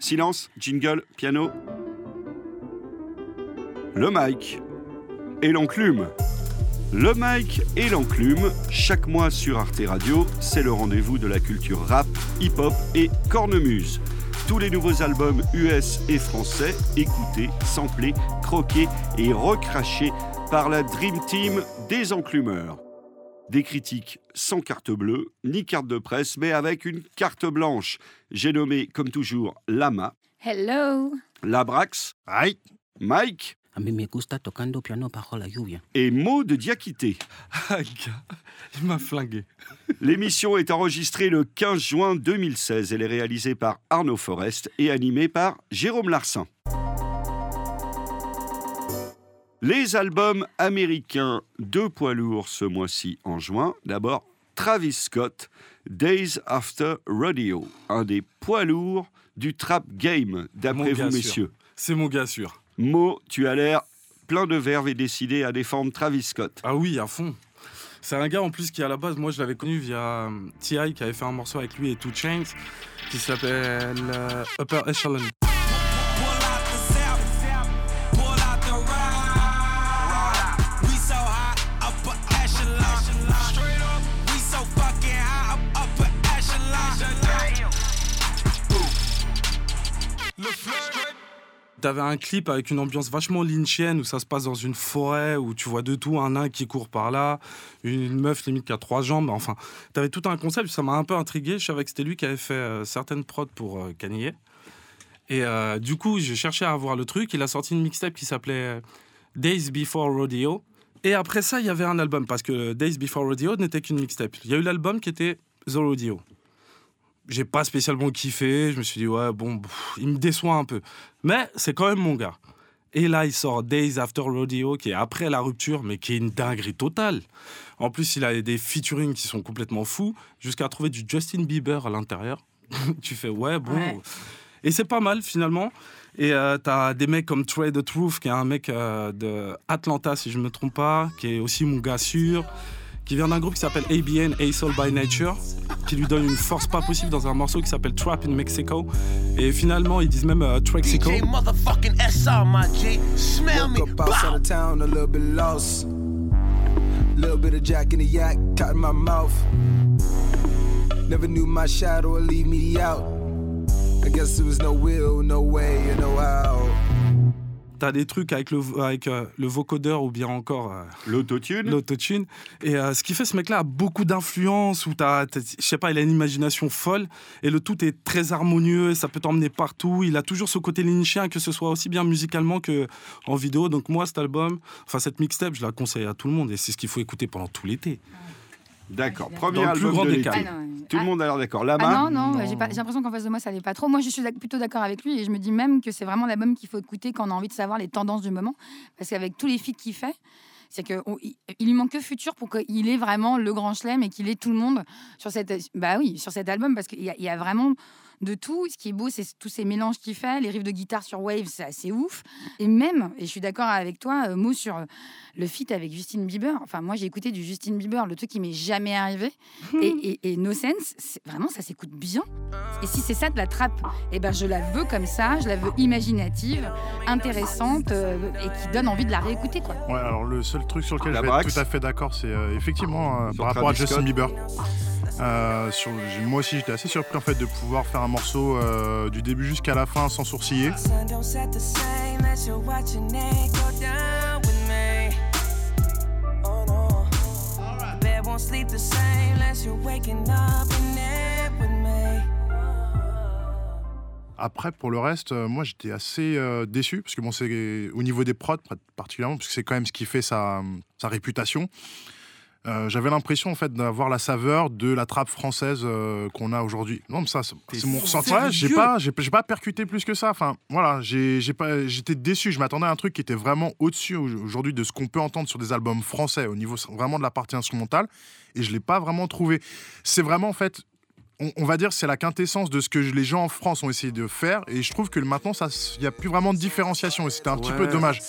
Silence, jingle, piano. Le mic et l'enclume. Le mic et l'enclume, chaque mois sur Arte Radio, c'est le rendez-vous de la culture rap, hip-hop et cornemuse. Tous les nouveaux albums US et français, écoutés, samplés, croqués et recrachés par la Dream Team des enclumeurs. Des critiques sans carte bleue, ni carte de presse, mais avec une carte blanche. J'ai nommé, comme toujours, Lama, Hello. Labrax, Aïe Mike A mí me gusta tocando piano bajo la lluvia. et Maud de Diakité. Ah, gars, il m'a flingué. L'émission est enregistrée le 15 juin 2016. Elle est réalisée par Arnaud Forest et animée par Jérôme Larsin. Les albums américains, deux poids lourds ce mois-ci en juin. D'abord, Travis Scott, Days After Rodeo, un des poids lourds du trap game, d'après vous, messieurs. C'est mon gars sûr. Mo, tu as l'air plein de verve et décidé à défendre Travis Scott. Ah oui, à fond. C'est un gars en plus qui à la base, moi je l'avais connu via euh, T.I. qui avait fait un morceau avec lui et Two Chains qui s'appelle euh, Upper Echelon. T'avais un clip avec une ambiance vachement lynchienne où ça se passe dans une forêt où tu vois de tout, un nain qui court par là, une meuf limite qui a trois jambes. Enfin, t'avais tout un concept, ça m'a un peu intrigué. Je savais que c'était lui qui avait fait euh, certaines prods pour euh, Kanye. Et euh, du coup, j'ai cherché à avoir le truc. Il a sorti une mixtape qui s'appelait Days Before Rodeo. Et après ça, il y avait un album parce que Days Before Rodeo n'était qu'une mixtape. Il y a eu l'album qui était The Rodeo. J'ai pas spécialement kiffé. Je me suis dit, ouais, bon, pff, il me déçoit un peu. Mais c'est quand même mon gars. Et là, il sort Days After Rodeo, qui est après la rupture, mais qui est une dinguerie totale. En plus, il a des featuring qui sont complètement fous, jusqu'à trouver du Justin Bieber à l'intérieur. tu fais, ouais, bon. Ouais. Et c'est pas mal, finalement. Et euh, t'as des mecs comme Trey the Truth, qui est un mec euh, de Atlanta, si je me trompe pas, qui est aussi mon gars sûr, qui vient d'un groupe qui s'appelle ABN, A Soul by Nature, qui lui donne une force pas possible dans un morceau qui s'appelle Trap in Mexico. Et finalement, ils disent même euh, Trexico. DJ motherfucking SR, my G. Smell me. Woke up outside of town a little bit lost. Little bit of jack in the yak, caught in my mouth. Never knew my shadow would leave me out. I guess there was no will, no way, and no how. T'as des trucs avec le, avec, euh, le vocodeur ou bien encore euh, L'autotune l'autotune. Et euh, ce qui fait ce mec-là a beaucoup d'influence, où t'as, t'as- je sais pas, il a une imagination folle, et le tout est très harmonieux, ça peut t'emmener partout. Il a toujours ce côté lynchien, que ce soit aussi bien musicalement que en vidéo. Donc moi, cet album, enfin cette mixtape, je la conseille à tout le monde, et c'est ce qu'il faut écouter pendant tout l'été. D'accord, Dans premier le plus album grand de des l'été. cas. Ah non, Tout le ah, monde a l'air d'accord. Lama Ah non, non, Non. j'ai pas- j'ai l'impression qu'en face de moi, ça allait pas trop. Moi, je suis d'ac- plutôt d'accord avec lui et je me dis même que c'est vraiment l'album qu'il faut écouter quand on a envie de savoir les tendances du moment. Parce qu'avec tous les feats qu'il fait, c'est qu'il il lui manque que Futur pour qu'il ait vraiment le grand chelem et qu'il ait tout le monde sur, cette, bah oui, sur cet album parce qu'il y, a- il y a vraiment de tout. Ce qui est beau, c'est tous ces mélanges qu'il fait. Les riffs de guitare sur Wave, c'est assez ouf. Et même, et je suis d'accord avec toi, euh, mot sur euh, le feat avec Justin Bieber. Enfin, moi, j'ai écouté du Justin Bieber, le truc qui m'est jamais arrivé. et, et, et No Sense, c'est- vraiment, ça s'écoute bien. Et si c'est ça de la trappe, eh ben, je la veux comme ça, je la veux imaginative, intéressante euh, et qui donne envie de la réécouter. Quoi. Ouais, alors le seul truc sur lequel La je vais Brax. être tout à fait d'accord, c'est euh, effectivement euh, par rapport à Justin Scott. Bieber. Euh, moi aussi, j'étais assez surpris en fait de pouvoir faire un morceau euh, du début jusqu'à la fin sans sourciller. Après, pour le reste, euh, moi j'étais assez déçu parce que bon, c'est au niveau des prods particulièrement, parce que c'est quand même ce qui fait sa, sa réputation. Euh, J'avais l'impression en fait d'avoir la saveur de la trappe française euh, qu'on a aujourd'hui. Non, mais ça, c'est mon ressenti. Ouais, j'ai pas, j'ai pas percuté plus que ça. Enfin, voilà, j'ai pas, j'étais déçu. Je m'attendais à un truc qui était vraiment au-dessus au- aujourd'hui de ce qu'on peut entendre sur des albums français au niveau vraiment de la partie instrumentale, et je l'ai pas vraiment trouvé. C'est vraiment en fait on, va dire c'est la quintessence de ce que les gens en France ont essayé de faire et je trouve que maintenant ça il n'y a plus vraiment de différenciation et c'était un petit peu dommage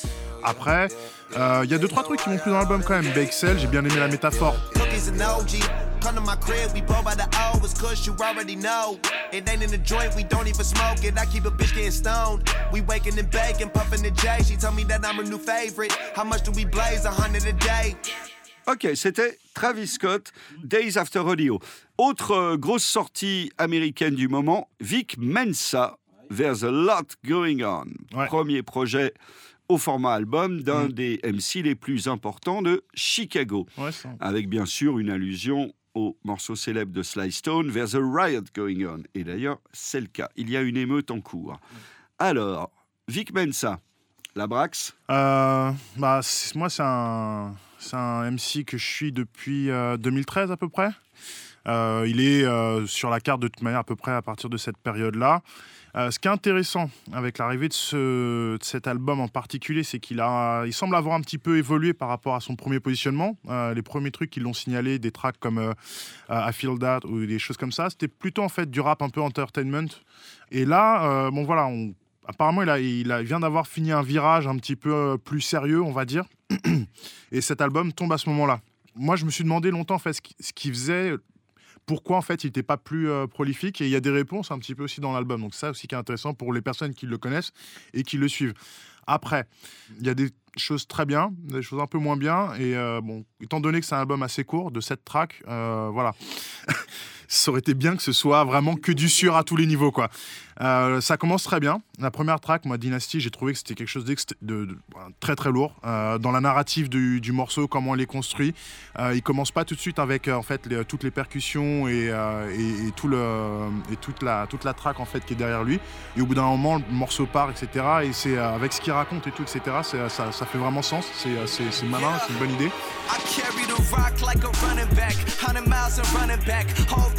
après euh, il y a deux trois trucs qui m'ont plu dans l'album quand même Bexel j'ai bien aimé la métaphore Cookies and OG. Come to my crib, we blow by the O, it's cause you already know. It ain't in the joint, we don't even smoke it. I keep a bitch getting stoned. We waking and baking, puffing the J. She tell me that I'm a new favorite. How much do we blaze? A hundred a day. Ok, c'était Travis Scott, Days After Rodeo. Autre euh, grosse sortie américaine du moment, Vic Mensa, There's a Lot Going On. Ouais. Premier projet au format album d'un Mm. des MC les plus importants de Chicago. Ouais, ça. avec bien sûr une allusion au morceau célèbre de Sly Stone, There's a Riot Going On. Et d'ailleurs, c'est le cas. Il y a une émeute en cours. Alors, Vic Mensa, la Brax, Euh, bah, moi, c'est un, MC que je suis depuis euh, 2013 à peu près. Euh, il est euh, sur la carte de toute manière à peu près à partir de cette période-là. Euh, ce qui est intéressant avec l'arrivée de, ce- cet album en particulier, c'est qu'il a, il semble avoir un petit peu évolué par rapport à son premier positionnement. Les premiers trucs qui l'ont signalé, des tracks comme euh, I Feel That ou des choses comme ça, c'était plutôt en fait du rap un peu entertainment. Et là, bon voilà, apparemment il, a, il, a- vient d'avoir fini un virage un petit peu plus sérieux, on va dire. Et cet album tombe à ce moment-là. Moi, je me suis demandé longtemps en fait ce qui- faisait pourquoi en fait il n'était pas plus euh, prolifique. Et il y a des réponses un petit peu aussi dans l'album. Donc ça aussi qui est intéressant pour les personnes qui le connaissent et qui le suivent. Après il y a des choses très bien des choses un peu moins bien. Et euh, bon étant donné que c'est un album assez court de 7 tracks euh, voilà ça aurait été bien que ce soit vraiment que du sur à tous les niveaux quoi. Euh, ça commence très bien. La première track moi Dynasty j'ai trouvé que c'était quelque chose de, voilà, très très lourd. Euh, dans la narrative du, morceau comment il est construit euh, il commence pas tout de suite avec euh, en fait toutes les percussions et, tout le et toute la toute la track en fait qui est derrière lui. Et au bout d'un moment le morceau part etc et c'est avec ce qu'il raconte et tout etc ça, fait vraiment sens. C'est malin c'est une bonne idée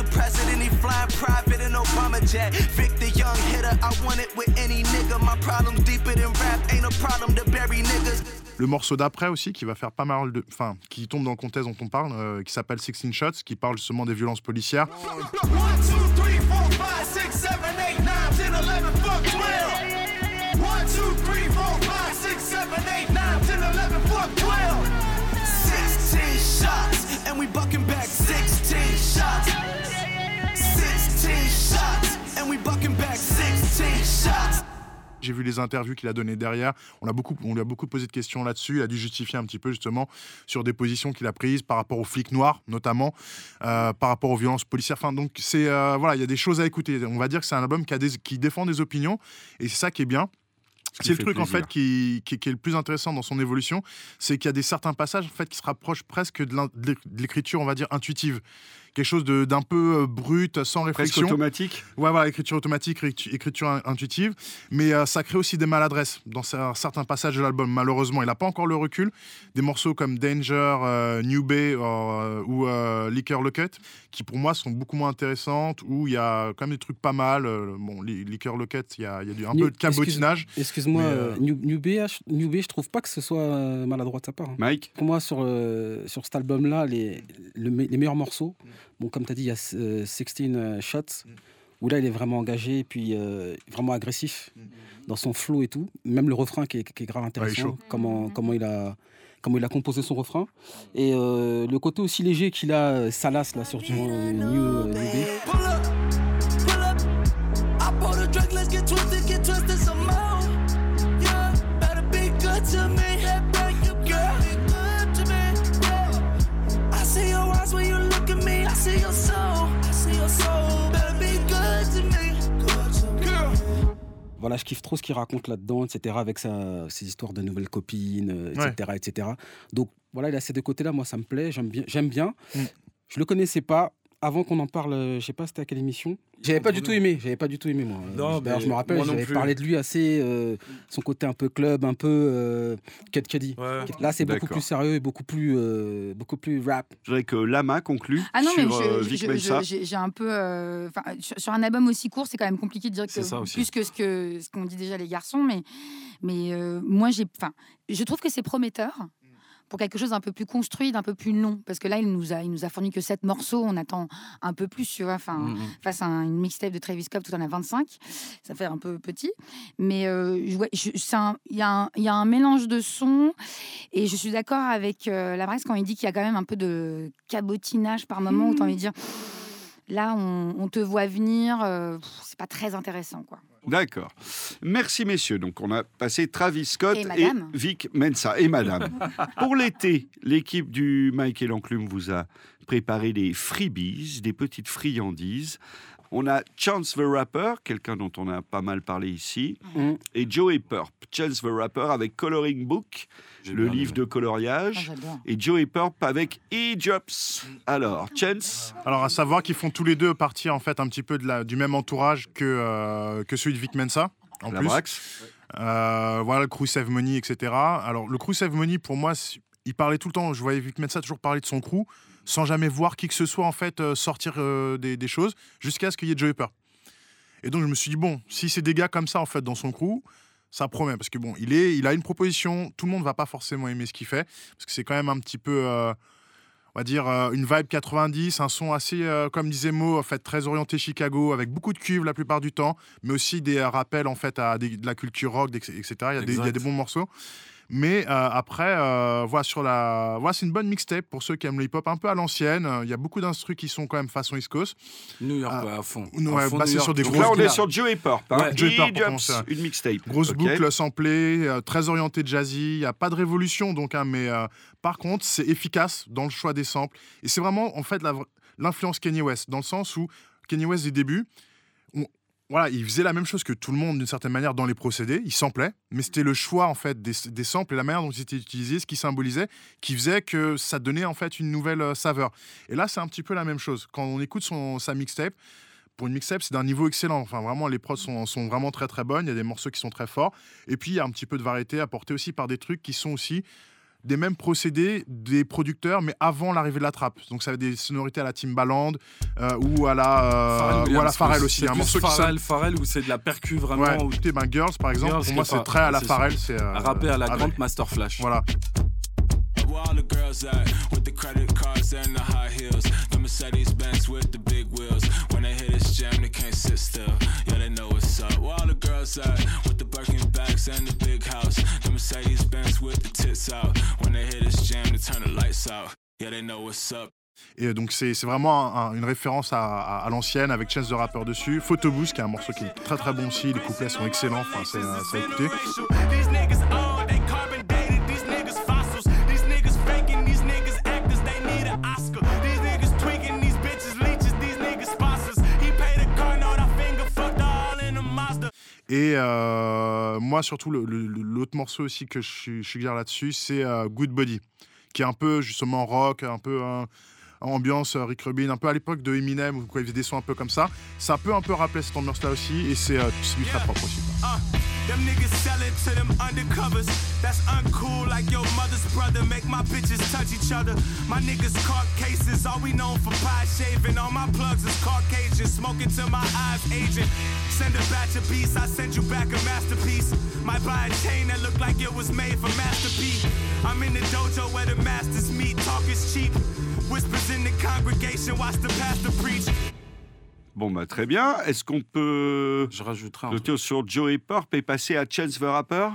the rock like a running back. 100 miles and running back. Hold the president, he flying private in Obama jet. Vic the young hitter, I want it with any nigga. My problem's deeper than rap, ain't a problem to bury niggas. le morceau d'après aussi qui va faire pas mal de enfin qui tombe dans le contexte dont on parle euh, qui s'appelle 16 Shots qui parle justement des violences policières 1, 2, 3, J'ai vu les interviews qu'il a données derrière. On, a beaucoup, on lui a beaucoup posé de questions là-dessus. Il a dû justifier un petit peu justement sur des positions qu'il a prises par rapport aux flics noirs, notamment, euh, par rapport aux violences policières. Enfin, donc, c'est euh, voilà, il y a des choses à écouter. On va dire que c'est un album qui, a des, qui défend des opinions et c'est ça qui est bien. C'est le truc en fait qui, qui- qui est le plus intéressant dans son évolution, c'est qu'il y a des certains passages en fait qui se rapprochent presque de l'écriture, on va dire intuitive, quelque chose de- d'un peu euh, brut, sans presque réflexion. automatique. Ouais, voilà, écriture automatique, écrit- écriture in- intuitive. Mais euh, ça crée aussi des maladresses dans cer- certains passages de l'album. Malheureusement, il n'a pas encore le recul. Des morceaux comme Danger, euh, New Bay euh, ou euh, Liquor Locket, qui pour moi sont beaucoup moins intéressantes, où il y a quand même des trucs pas mal. Euh, bon, Li- Liquor Locket, il y a, il y a du- un New- peu de cabotinage. Excuse-moi, euh, euh, New, New Bay, je- New Bay, je trouve pas que ce soit euh, maladroit de sa part. hein. Mike, Pour moi, sur, euh, sur cet album-là, les, le les meilleurs morceaux, bon, comme tu as dit, il y a euh, 16 Shots, où là, il est vraiment engagé, et puis euh, vraiment agressif dans son flow et tout. Même le refrain qui est, qui est grave il est intéressant, comment, comment, il a, comment il a composé son refrain. Et euh, le côté aussi léger qu'il a, euh, Salas, là, sur son euh, New, euh, New Day. Voilà, je kiffe trop ce qu'il raconte là-dedans, etc., avec sa, ses histoires de nouvelles copines, euh, etc., etc. Donc voilà, il a ces deux côtés-là, moi ça me plaît, j'aime bien. J'aime bien. Mm. Je le connaissais pas. Avant qu'on en parle, euh, je sais pas c'était à quelle émission. J'avais pas du tout aimé, j'avais pas du tout aimé moi. Non, D'ailleurs, je me rappelle, j'avais parlé de lui assez, euh, son côté un peu club, un peu euh, Kid Cudi. Ouais. Là, c'est beaucoup plus sérieux et beaucoup plus, euh, beaucoup plus rap. je voudrais que Lama conclue Ah non, mais sur j'ai un peu. euh, enfin, sur, un album aussi court, c'est quand même compliqué de dire que C'est ça aussi. plus que ce que ce qu'ont dit déjà les garçons, mais mais euh, moi j'ai. Enfin, je trouve que c'est prometteur pour quelque chose d'un peu plus construit, d'un peu plus long. Parce que là, il nous a, il nous a fourni que 7 morceaux. On attend un peu plus, tu vois. Enfin, Mhm. face à un- une mixtape de Travis Scott, tout en a 25. Ça fait un peu petit. Mais euh, ouais, il y, a un- il y a un mélange de sons. Et je suis d'accord avec euh, la presse quand il dit qu'il y a quand même un peu de cabotinage par moment, où tu as envie de dire. Là, on, on te voit venir, euh, c'est pas très intéressant, quoi. D'accord. Merci messieurs. Donc on a passé Travis Scott Et et. Vic Mensa et madame. Pour l'été, l'équipe du Mike et l'Enclume vous a préparé des freebies, des petites friandises. On a Chance the Rapper, quelqu'un dont on a pas mal parlé ici, Mm. et Joey Purp. Chance the Rapper avec Coloring Book, le livre de Ah, coloriage, J'adore. et Joey Purp avec E-Jobs. Alors, Chance, Alors, à savoir qu'ils font tous les deux partie en fait un petit peu de la, du même entourage que, euh, que celui de Vic Mensa. En la plus. Brax. Euh, voilà, le Crew Save Money, etc. Alors, le Crew Save Money, pour moi, il parlait tout le temps. Je voyais Vic Mensa toujours parler de son crew, sans jamais voir qui que ce soit en fait euh, sortir euh, des, des choses, jusqu'à ce qu'il y ait Joey Purp. Et donc, je me suis dit bon, si c'est des gars comme ça en fait dans son crew, ça promet parce que bon, il est, il a une proposition. Tout le monde va pas forcément aimer ce qu'il fait parce que c'est quand même un petit peu. euh, on va dire euh, une vibe 90, un son assez, euh, comme disait Mo, en fait, très orienté Chicago, avec beaucoup de cuivre la plupart du temps, mais aussi des rappels en fait à des- de la culture rock, etc. Il y a, des, il y a Exact. des bons morceaux. Mais euh, après, euh, voilà, sur la, voilà, c'est une bonne mixtape pour ceux qui aiment le hip-hop un peu à l'ancienne. Euh, Il y a beaucoup d'instrus qui sont quand même façon East Coast. New York, à fond. ouais, À fond, New c'est York. sur des Donc Donc grosses là, on est sur Joey Purp. Hein. Ouais, Joey commencer. une mixtape. Grosse Ok. boucle samplée, très orientée jazzy. Il n'y a pas de révolution, donc, hein, mais par contre, c'est efficace dans le choix des samples. Et c'est vraiment, en fait, l'influence Kanye West, dans le sens où Kanye West, des débuts, voilà, il faisait la même chose que tout le monde, d'une certaine manière, dans les procédés. Il samplait, mais c'était le choix, en fait, des, des samples et la manière dont ils étaient utilisés, ce qui symbolisait, qui faisait que ça donnait, en fait, une nouvelle euh, saveur. Et là, c'est un petit peu la même chose. Quand on écoute son, sa mixtape, pour une mixtape, c'est d'un niveau excellent. Enfin, vraiment, les prods sont, sont vraiment très très bonnes. Il y a des morceaux qui sont très forts. Et puis, il y a un petit peu de variété apportée aussi par des trucs qui sont aussi des mêmes procédés des producteurs, mais avant l'arrivée de la trappe. Donc, ça a des sonorités à la Timbaland euh, ou à la, euh, Pharrell ou à la Pharrell aussi. C'est Un plus morceau qui sonne. Pharrell, Pharrell, où c'est de la percu vraiment. Ouais, écoutez, ben, Girls, par exemple, Girls, pour qui moi, est c'est très à la Pharrell. C'est euh, rappé à la grande Master Flash. Voilà. Where all the girls at with the credit cards and the high heels. The Mercedes Benz with the big wheels. When they hit this jam, they can't sit still. Yeah, they know what's up. Where all the girls at with the Birkin bags and the big house. The Mercedes Benz with the tits out. When they hit this jam, they turn the lights out. Yeah, they know what's up. Et donc, c'est vraiment un- un- une référence à, à- à l'ancienne avec Chance the Rapper dessus. Photoboost, qui est un morceau qui est très très bon aussi. Les couplets sont excellents. Enfin, c'est euh, c'est à écouter. Surtout, l'autre morceau aussi que je, je suggère là-dessus, c'est euh, Good Body, qui est un peu justement rock, un peu hein, ambiance euh, Rick Rubin, un peu à l'époque de Eminem, où il faisait des sons un peu comme ça. Ça peut un peu rappeler cette ambiance-là aussi, et c'est euh, très propre aussi. Them niggas sell it to them undercovers. That's uncool, like your mother's brother. Make my bitches touch each other. My niggas caught cases, all we known for pie shaving. All my plugs is Caucasian, smoking till my eyes aging. Send a batch of beats, I send you back a masterpiece. Might buy a chain that look like it was made for Master P. I'm in the dojo where the masters meet, talk is cheap. Whispers in the congregation, watch the pastor preach. Bon, bah très bien. Est-ce qu'on peut Je rajouterai un noter sur Joey Purp et passer à Chance the Rapper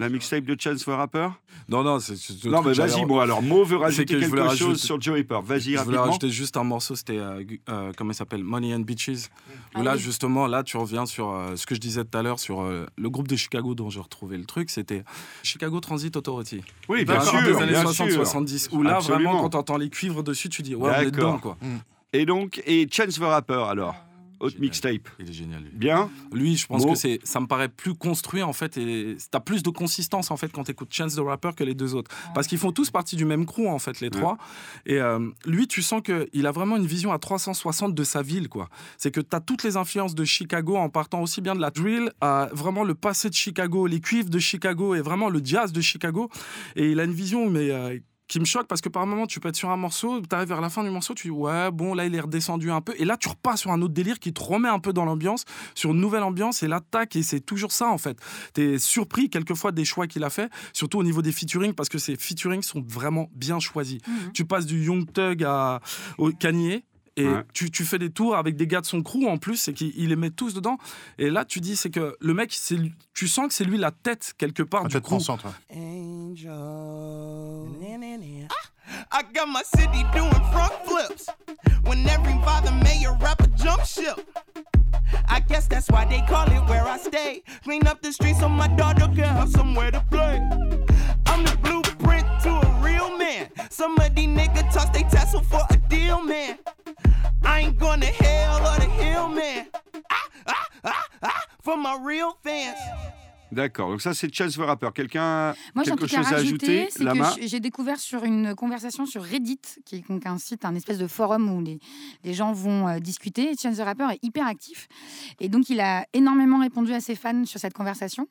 La mixtape de Chance the Rapper? Non, non, c'est. Non, mais vas-y, moi alors. Mo veut rajouter que quelque chose rajouter- sur Joey Purp. Vas-y, Je voulais rapidement. rajouter juste un morceau, c'était, euh, euh, comment il s'appelle? Money and Beaches. Où Ah là, oui. justement, là, tu reviens sur euh, ce que je disais tout à l'heure sur euh, le groupe de Chicago dont j'ai retrouvé le truc. C'était Chicago Transit Authority. Oui, bien sûr, des années bien 60-70. sûr. Où là, Absolument. vraiment, quand t'entends les cuivres dessus, tu dis, ouais, on est dedans, quoi. Et donc, et Chance the Rapper alors Haute Génial. mixtape. Il est génial, lui. Bien Lui, je pense Bon. que c'est, ça me paraît plus construit en fait, et t'as plus de consistance en fait quand t'écoutes Chance the Rapper que les deux autres, parce qu'ils font tous partie du même crew en fait, les trois. Et euh, lui, tu sens que il a vraiment une vision à 360 de sa ville, quoi. C'est que t'as toutes les influences de Chicago en partant aussi bien de la drill, à vraiment le passé de Chicago, les cuivres de Chicago et vraiment le jazz de Chicago. Et il a une vision, mais euh, qui me choque parce que par moment, tu peux être sur un morceau, tu arrives vers la fin du morceau, tu dis ouais, bon, là, il est redescendu un peu. Et là, tu repars sur un autre délire qui te remet un peu dans l'ambiance, sur une nouvelle ambiance, et là, tac, et c'est toujours ça, en fait. Tu es surpris quelquefois des choix qu'il a fait, surtout au niveau des featuring, parce que ces featuring sont vraiment bien choisis. Mhm. Tu passes du Young Thug à, au Kanye. Et Ouais. tu, tu fais des tours avec des gars de son crew en plus, et qu'il il les met tous dedans. Et là, tu dis, c'est que le mec, tu sens que c'est lui la tête quelque part La du tête crew. pensante. ouais. Angel. I got my city doing front flips. When every father mayor rapper jump ship. I guess that's why they call it where I stay. Clean up the streets so my daughter can have somewhere to play. I'm the blueprint to a man. Some of these niggas toss they tassel for a deal, man. I ain't going to hell or the hill, man. Ah, ah, ah, ah, for my real fans. D'accord, donc ça c'est Chance the Rapper. Quelqu'un a Moi, quelque chose à ajouter? c'est Lama que j'ai découvert sur une conversation sur Reddit, qui est donc un site, un espèce de forum où les, les gens vont euh, discuter. Et Chance the Rapper est hyper actif. Et donc, il a énormément répondu à ses fans sur cette conversation.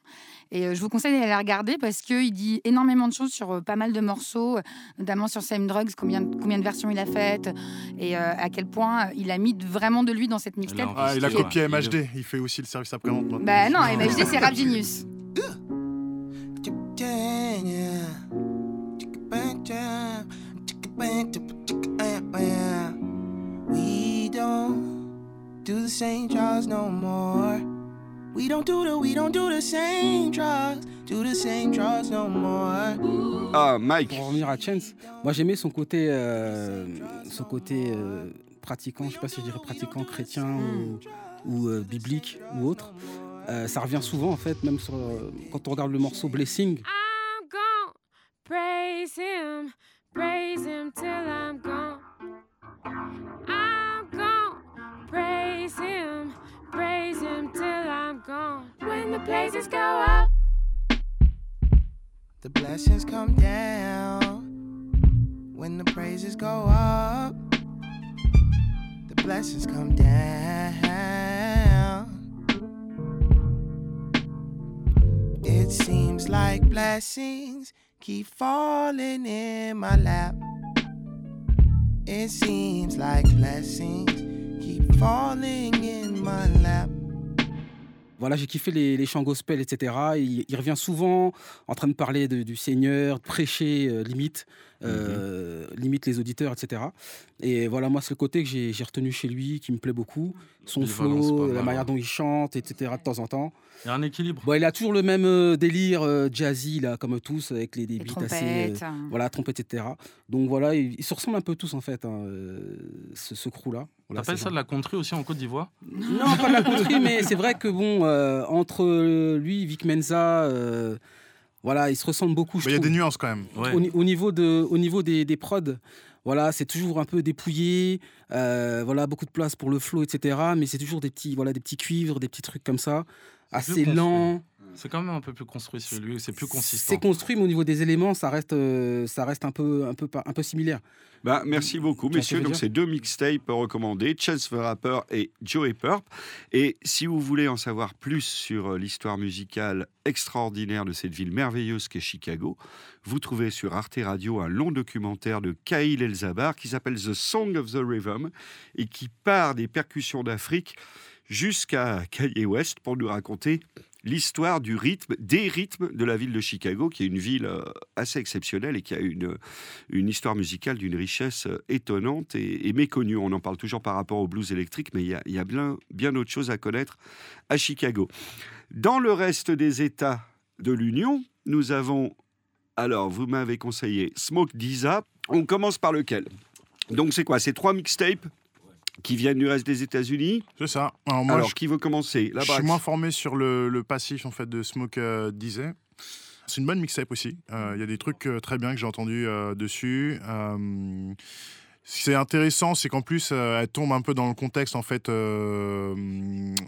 Et euh, je vous conseille d'aller la regarder parce qu'il dit énormément de choses sur euh, pas mal de morceaux, notamment sur Same Drugs, combien, combien de versions il a faites et euh, à quel point il a mis vraiment de lui dans cette mixtape. Ah, il a copié MHD. Il fait aussi le service après-vente. Bah non, MHD, c'est Rap Genius. We don't do the same drugs no more. We don't do the we don't do the same drugs, do the same drugs no more. Ah, Mike. Pour revenir à Chance, moi j'aimais son côté, euh, son côté euh, pratiquant, je sais pas si je dirais pratiquant chrétien ou, ou, euh, biblique ou autre. Euh, ça revient souvent en fait, même sur, euh, quand on regarde le morceau Blessing. Gone. Praise him, praise him till I'm gone. I'm gone. Praise him, praise him till I'm gone. When the praises go up, The blessings come down when the praises go up. The blessings come down. It seems like blessings keep falling in my lap. It seems like blessings keep falling in my lap. Voilà, j'ai kiffé les, les chants gospel, etc. Il, il revient souvent en train de parler de- du Seigneur, de prêcher euh, limite, euh, limite les auditeurs, etc. Et voilà, moi, c'est le côté que j'ai retenu chez lui, qui me plaît beaucoup. Son flow, la mal, manière ouais. dont il chante, etc. de temps en temps. Il y a un équilibre. Bon, il a toujours le même euh, délire euh, jazzy, là, comme tous, avec les, Les beats assez. euh, trompettes. hein. voilà, trompette, etc. Donc voilà, ils, ils se ressemblent un peu tous, en fait, hein, euh, ce, ce crew-là. Voilà, T'appelles ça de la country aussi en Côte d'Ivoire? Non, pas de la country, mais c'est vrai que bon, euh, entre lui, Vic Menza, euh, voilà, ils se ressemblent beaucoup. il y a des nuances quand même. Ouais. Au, ni- au niveau, de, au niveau des, des prods, voilà, c'est toujours un peu dépouillé, euh, voilà, beaucoup de place pour le flow, etc. Mais c'est toujours des petits, voilà, des petits cuivres, des petits trucs comme ça, assez lent. C'est quand même un peu plus construit sur lui, c'est plus consistant. C'est construit, mais au niveau des éléments, ça reste, euh, ça reste un peu, un peu, un peu similaire. Bah, merci beaucoup, ce que messieurs. Donc, c'est deux mixtapes recommandés, Chance the Rapper et Joey Purp. Et si vous voulez en savoir plus sur euh, l'histoire musicale extraordinaire de cette ville merveilleuse qu'est Chicago, vous trouvez sur Arte Radio un long documentaire de Kyle Elzabar qui s'appelle The Song of the Rhythm et qui part des percussions d'Afrique jusqu'à Kanye West pour nous raconter l'histoire du rythme, des rythmes de la ville de Chicago, qui est une ville euh, assez exceptionnelle et qui a une, histoire musicale d'une richesse euh, étonnante et, méconnue. On en parle toujours par rapport au blues électrique, mais il y a, il y a bien, bien autre chose à connaître à Chicago. Dans le reste des États de l'Union, nous avons, alors vous m'avez conseillé Smoke Disa. On commence par lequel? Donc c'est quoi? C'est trois mixtapes qui viennent du reste des États-Unis C'est ça. Alors, moi, Alors je, qui veut commencer? Je suis moins formé sur le, le passif en fait de Smoke euh, disait. C'est une bonne mixtape aussi. Euh, Il y a des trucs euh, très bien que j'ai entendus euh, dessus. Ce qui est intéressant, c'est qu'en plus, euh, elle tombe un peu dans le contexte en fait euh,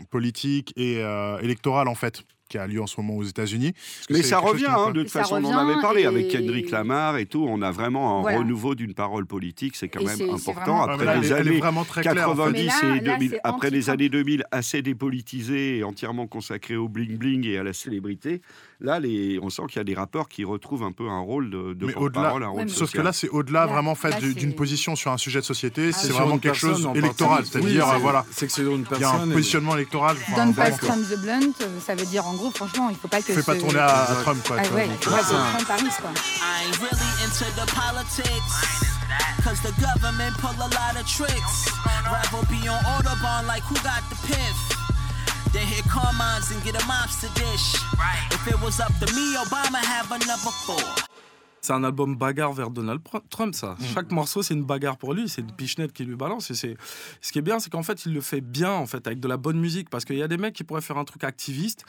politique et euh, électoral en fait. Qui a lieu en ce moment aux États-Unis. Mais c'est ça revient, hein, de toute façon, on en avait parlé et- avec Kendrick Lamar et tout. On a vraiment un Voilà. renouveau d'une parole politique, c'est quand Et même c'est- c'est important. Après là, est années vraiment très claire. en fait. 90 Mais là- et là, 2000, c'est après les années 2000 assez dépolitisées et entièrement consacrées au bling-bling et à la célébrité, là, les, on sent qu'il y a des rappeurs qui retrouvent un peu un rôle de, de au-delà, un rôle Sauf que là, c'est au-delà Là- vraiment du- d'une c'est- position sur un sujet de société. c'est sur vraiment quelque chose électoral. C'est-à-dire, euh, c'est- voilà, C'est que c'est une il y a un positionnement électoral. Don't pass the blunt, ça veut dire en gros, franchement, il faut pas que. Fais pas tourner à, à Trump, quoi. Ah tu vois, ouais, donc, faut euh, pas que ça. Trump arrive, quoi. I ain't really into the politics. Cause the government pull a lot of tricks. Rather be on Autobahn like who got the piff. Then hit Carmines and get a mobster dish. If it was up to me, Obama have a number four. C'est un album bagarre vers Donald Trump, ça. Mm. Chaque morceau, c'est une bagarre pour lui, c'est une pichenette qui lui balance. Et c'est... Ce qui est bien, c'est qu'en fait, il le fait bien, en fait, avec de la bonne musique. Parce qu'il y a des mecs qui pourraient faire un truc activiste.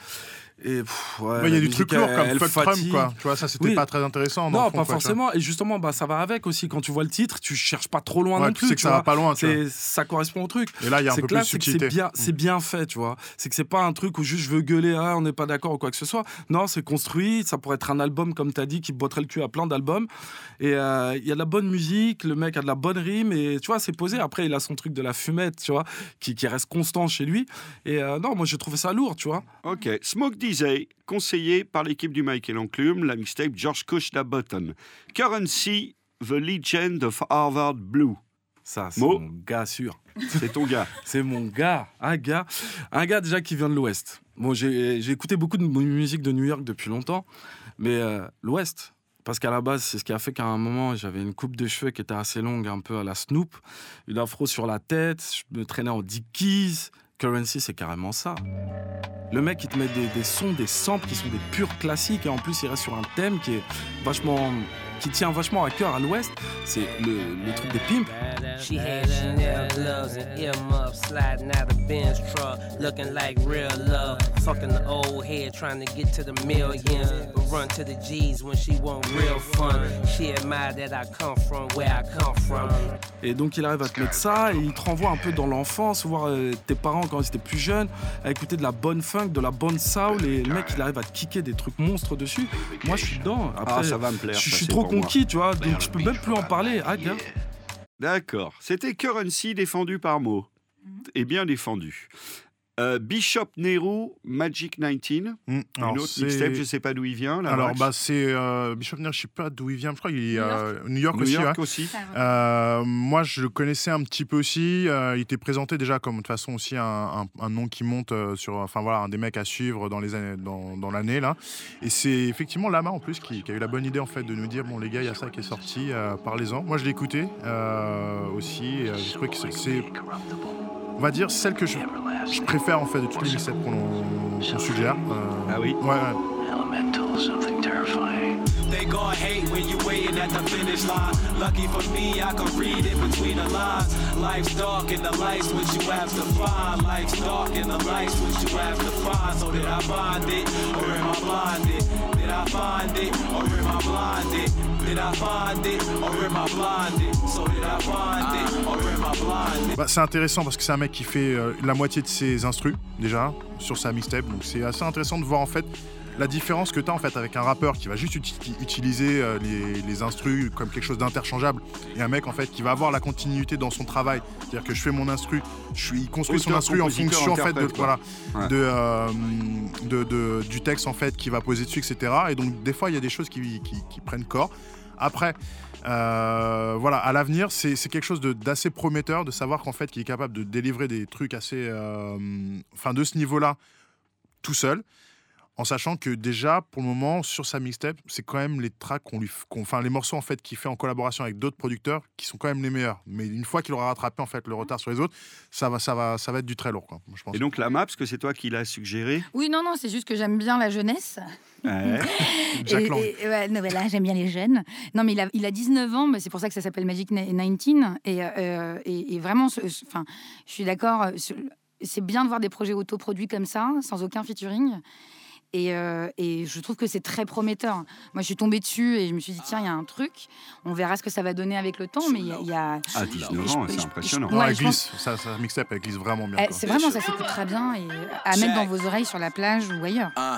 Et pff, ouais, ouais, Il y a du truc lourd comme Fuck Trump, quoi. Tu vois, ça, c'était Oui. pas très intéressant. Non, fond, pas quoi, tu forcément. Et justement, bah, ça va avec aussi. Quand tu vois le titre, tu cherches pas trop loin Ouais, non tu plus. sais que ça va vois. pas loin, tu vois. Ça correspond au truc. Et là, il y a un c'est peu plus de c'est que c'est subtilité. bien, c'est bien fait, tu vois. C'est que c'est pas un truc où juste je veux gueuler, ah, on n'est pas d'accord ou quoi que ce soit. Non, c'est construit. Ça pourrait être un album, comme tu as dit, qui botterait le cul à plein d'albums. Et euh, il y a de la bonne musique, le mec a de la bonne rime, et tu vois, c'est posé. Après, il a son truc de la fumette, tu vois, qui, qui reste constant chez lui. Et euh, non, moi, j'ai trouvé ça lourd, tu vois. Ok, Smoke Conseillé par l'équipe du Michael Enclume, la mixtape George Kushna Button. Currency, The Legend of Harvard Blue. Ça, c'est Mo. mon gars sûr. C'est ton gars. C'est mon gars, un gars, un gars déjà qui vient de l'Ouest. Bon, j'ai écouté beaucoup de mu- musique de New York depuis longtemps, mais euh, l'Ouest, parce qu'à la base, c'est ce qui a fait qu'à un moment, j'avais une coupe de cheveux qui était assez longue, un peu à la Snoop, une afro sur la tête, je me traînais en Dickies. Currency, c'est carrément ça. Le mec, il te met des, sons, des samples qui sont des purs classiques, et en plus, il reste sur un thème qui est vachement, qui tient vachement à cœur à l'Ouest. C'est le, le truc des pimps. She had Chanel gloves and earmuffs, sliding out of Ben's truck, looking like real love. Fucking the old head, trying to get to the millions, but run to the G's when she want real fun. She admired that I come from where I come from. Et donc il arrive à te mettre ça et il te renvoie un peu dans l'enfance, voir euh, tes parents quand ils étaient plus jeunes, à écouter de la bonne funk, de la bonne soul et le mec il arrive à te kicker des trucs monstres dessus. Moi je suis dedans. Après, Ah, ça va me plaire. je suis trop pour moi. conquis, tu vois, donc je peux même plus en parler. Ah gars. D'accord. C'était Currency défendu par Mo. Et bien défendu. Euh, Bishop Nehru, Magic 19. Hmm, alors, une autre mixtape, je ne sais pas d'où il vient. Là, Alors, Max. bah, c'est euh, Bishop Nair, je sais pas d'où il vient. Je crois qu'il est New euh, New York New aussi. York ouais. aussi. Euh, moi, je le connaissais un petit peu aussi. Euh, il était présenté déjà comme de toute façon aussi un, un- un nom qui monte sur, enfin voilà, un des mecs à suivre dans les années, dans, dans l'année là. Et c'est effectivement Lama en plus qui, qui a eu la bonne idée en fait de nous dire bon les gars, il y a ça qui est sorti, euh, parlez-en. Moi, je l'ai écouté euh, aussi. Et, euh, je trouve que c'est- c'est, on va dire celle que je, je préfère en fait de toutes les mixtapes qu'on qu'on suggère. Euh, Ah oui. Ouais, ouais. They gon' hate when you waiting at the finish line. Lucky for me, I can read it between the lines. Life's dark and the lights which you have to find. Life's dark and the lights which you have to find. So did I find it or am I blinded? Bah, c'est intéressant parce que c'est un mec qui fait euh, la moitié de ses instrus déjà sur sa mixtape. Donc c'est assez intéressant de voir en fait la différence que tu as en fait avec un rappeur qui va juste uti- utiliser euh, les, les instrus comme quelque chose d'interchangeable et un mec en fait qui va avoir la continuité dans son travail. C'est-à-dire que je fais mon instru, je suis, il construit son instru en fonction en fait de, voilà, Ouais. de, euh, de- de- du texte en fait qui va poser dessus, etc. Et donc des fois il y a des choses qui, qui- qui prennent corps. Après, euh, voilà, à l'avenir, c'est quelque chose d'assez prometteur de savoir qu'en fait, qu'il est capable de délivrer des trucs assez, enfin, de ce niveau-là, tout seul, en sachant que déjà, pour le moment, sur sa mixtape, c'est quand même les tracks qu'on lui, enfin, les morceaux en fait qu'il fait en collaboration avec d'autres producteurs qui sont quand même les meilleurs. Mais une fois qu'il aura rattrapé en fait le retard sur les autres, ça va, ça va, ça va être du très lourd, quoi. Je pense. Et donc la map, parce que c'est toi qui l'as suggéré? Oui, non, non, c'est juste que j'aime bien la jeunesse. Ouais. Jack Et- Lang. et- ouais, non, mais là, j'aime bien les jeunes. Non, mais il a, il a 19 ans, mais c'est pour ça que ça s'appelle Magic Ni- 19. Et, euh, et, et vraiment, enfin, je suis d'accord. euh, ce- C'est bien de voir des projets autoproduits comme ça, sans aucun featuring. Et, euh, et je trouve que c'est très prometteur. Moi, je suis tombée dessus et je me suis dit, tiens, il y a un truc. On verra ce que ça va donner avec le temps. Mais il y a. il y a- À 19 je- ans, c'est je- impressionnant. Ouais, elle je pense- glisse, sa, sa mixtape, elle glisse vraiment bien. Eh, c'est vraiment, ça s'écoute très bien. Et à mettre dans vos oreilles sur la plage ou ailleurs. Uh,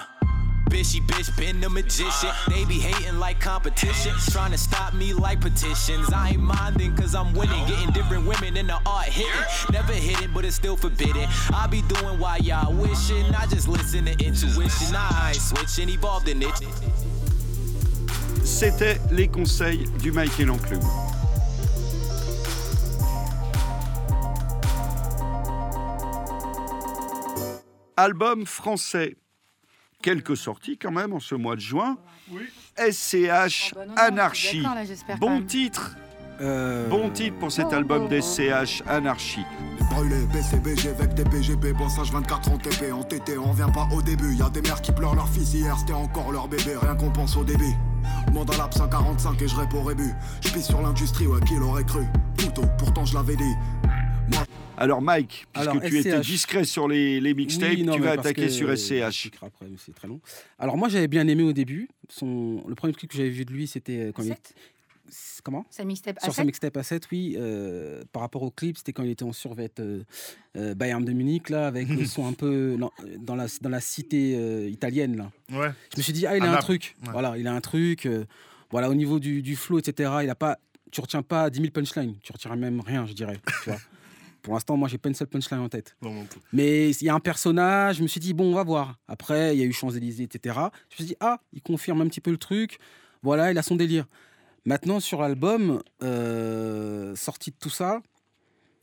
Bishy bitch, been the magician. They be hating like competition. Trying to stop me like petitions. I ain't minding cause I'm winning. Getting different women in the art hitting. Never hitting, but it's still forbidden. I be doing why y'all wishing. I just listen to intuition. I ain't switching, evolved in it. C'était les conseils du Mike et l'enclume. Album français. Quelques sorties quand même en ce mois de juin. SCH Oh bah non, non, Anarchie. là, Bon même. titre. Euh, Bon titre pour cet album d'SCH Anarchie. Brûlé, BCBG avec des BGB, bossage 24 en TP, en TT, on revient pas au début. Y a des mères qui pleurent leur fils hier, c'était encore leur bébé, rien qu'on pense au débit. Demande à l'ap 145 et je réponds rébut. Je pisse sur l'industrie, ouais, qui l'aurait cru. Couteau, pourtant je l'avais dit. Alors Mike, puisque Alors, tu étais discret sur les, les mixtapes, Oui, non, tu vas attaquer que sur SCH. après, c'est très long. Alors moi j'avais bien aimé au début. Son... Le premier clip que j'avais vu de lui c'était quand il Comment Sa mixtape Sur sa mixtape à 7, oui. euh, par rapport au clip, c'était quand il était en survêt euh, euh, Bayern de Munich, là, avec le son un peu dans- dans la, dans la cité euh, italienne, là. Ouais. Je me suis dit, ah, il a un truc. Ouais. Voilà, il a un truc. euh, voilà, au niveau du, du flow, etc., il a pas, tu retiens pas 10 000 punchlines. Tu retiens même rien, je dirais. tu vois. Pour l'instant, moi, j'ai pas une seule punchline en tête. Non, non plus. Mais il y a un personnage, je me suis dit, bon, on va voir. Après, il y a eu Champs-Élysées, etc. Je me suis dit, ah, il confirme un petit peu le truc. Voilà, il a son délire. Maintenant, sur l'album, euh, sorti de tout ça,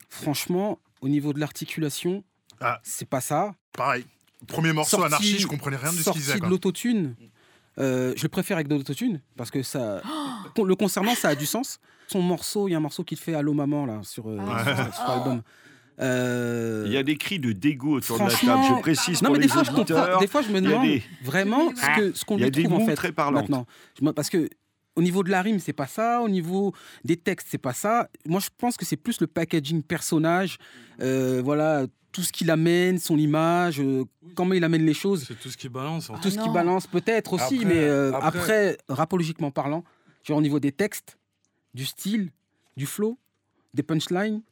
franchement, au niveau de l'articulation, Ah. c'est pas ça. Pareil. Premier morceau, Sorti- Anarchie, je comprenais rien de ce sorti qu'il disait. de quoi. l'autotune, euh, je le préfère avec de l'autotune parce que ça, le concernant, ça a du sens. Son morceau, il y a un morceau qu'il fait Allô maman là sur, euh, Ah. sur, sur l'album. Euh, Il y a des cris de dégoût autour de la table. Je précise non, pour mais les des fois, je comprends. auditeurs. Des fois, je me demande des- vraiment ce que- ce qu'on Il y a lui des trouve en fait. très. Maintenant, Je parce que au niveau de la rime, c'est pas ça. Au niveau des textes, c'est pas ça. Moi, je pense que c'est plus le packaging personnage. euh, voilà, tout ce qu'il amène, son image, euh, comment il amène les choses. C'est tout ce qui balance. en Tout ce qui balance peut-être aussi, Après- mais euh, après- après, rapologiquement parlant, genre au niveau des textes, du style, du flow, des punchlines.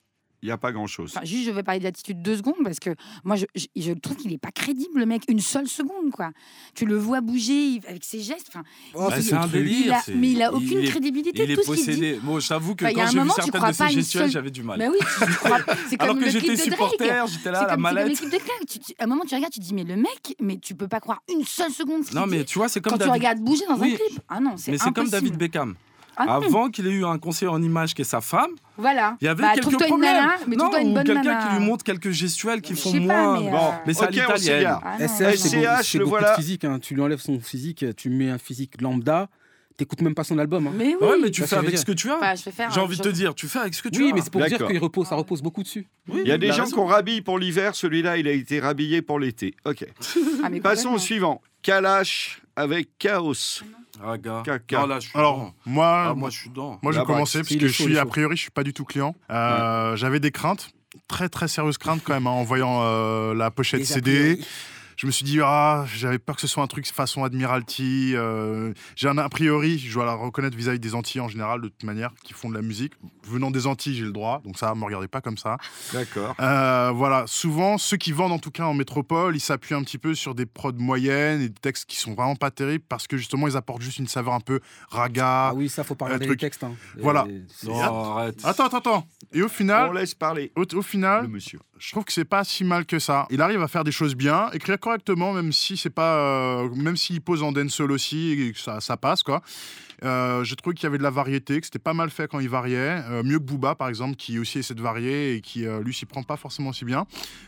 Il n'y a pas grand-chose. Enfin, juste, je vais parler d'attitude deux secondes parce que moi, je, je, je trouve qu'il n'est pas crédible, le mec, une seule seconde, quoi. Tu le vois bouger il- avec ses gestes. Enfin, Oh, Bah, il- c'est un il délire. a- c'est- mais il a aucune est- crédibilité Il de est tout ce qu'il dit. possédé. Bon, j'avoue que Enfin, il a quand un j'ai vu moment, tu certaines crois de pas ses une gestuels, seule- j'avais du mal. Mais oui, tu tu crois. C'est comme Alors que j'étais de supporter, j'étais là la comme, c'est comme mallette. l'équipe de. Tu- tu- à un moment, tu regardes, tu te dis, mais le mec, mais tu peux pas croire une seule seconde Non, mais tu vois, c'est comme quand tu regardes bouger dans un clip. Ah non, c'est Mais c'est comme. David Beckham. Ah. Avant qu'il ait eu un conseiller en image qui est sa femme, Voilà. il y avait Bah, quelques une problèmes. nana, mais non, une bonne quelqu'un nana. qui lui montre quelques gestuels qui font pas, moins. mais, Bon, euh, mais c'est à l'italienne. Ah. SCH, c'est beaucoup, voilà. de physique. hein. Tu lui enlèves son physique, tu mets un physique lambda, t'écoutes même pas son album. hein. Mais oui. Ouais, mais tu fais avec ce que tu as. Bah, je vais faire. J'ai envie de te dire, tu fais avec ce que tu Oui, as. mais c'est pour dire qu'il repose, ça repose beaucoup dessus. Oui, Il y a des gens ont rhabillé pour l'hiver. Celui-là, il a été rhabillé pour l'été. Ok. Ah, Passons au suivant. Kalash avec Chaos. Ah, gars. Caca. Non, là, je suis Alors, moi, Ah, moi, je suis dedans. Moi, je Là, vais commencer bah, parce que je suis, a priori, je suis pas du tout client. Euh, J'avais des craintes, très très sérieuses craintes quand même, hein, en voyant euh, la pochette Les CD. Je me suis dit, ah, j'avais peur que ce soit un truc façon Admiralty. euh, j'ai un a priori, je dois la reconnaître vis-à-vis des Antilles en général, de toute manière, qui font de la musique. Venant des Antilles, j'ai le droit, donc ça, me regardez pas comme ça. D'accord. Euh, voilà, souvent, ceux qui vendent en tout cas en métropole, ils s'appuient un petit peu sur des prods moyennes et des textes qui sont vraiment pas terribles parce que justement, ils apportent juste une saveur un peu raga. Ah oui, ça, faut pas regarder les textes. hein. Voilà. Et Non, arrête. Attends, attends, attends. Et au On final, laisse parler au, au final, le monsieur. je trouve que c'est pas si mal que ça. Il arrive à faire des choses bien, écrire même si c'est pas, euh, même s'il pose en dancehall aussi, et que ça, passe quoi. Euh, J'ai trouvé qu'il y avait de la variété, que c'était pas mal fait quand il variait, Euh, mieux que Booba par exemple, qui aussi essaie de varier et qui lui s'y prend pas forcément si bien.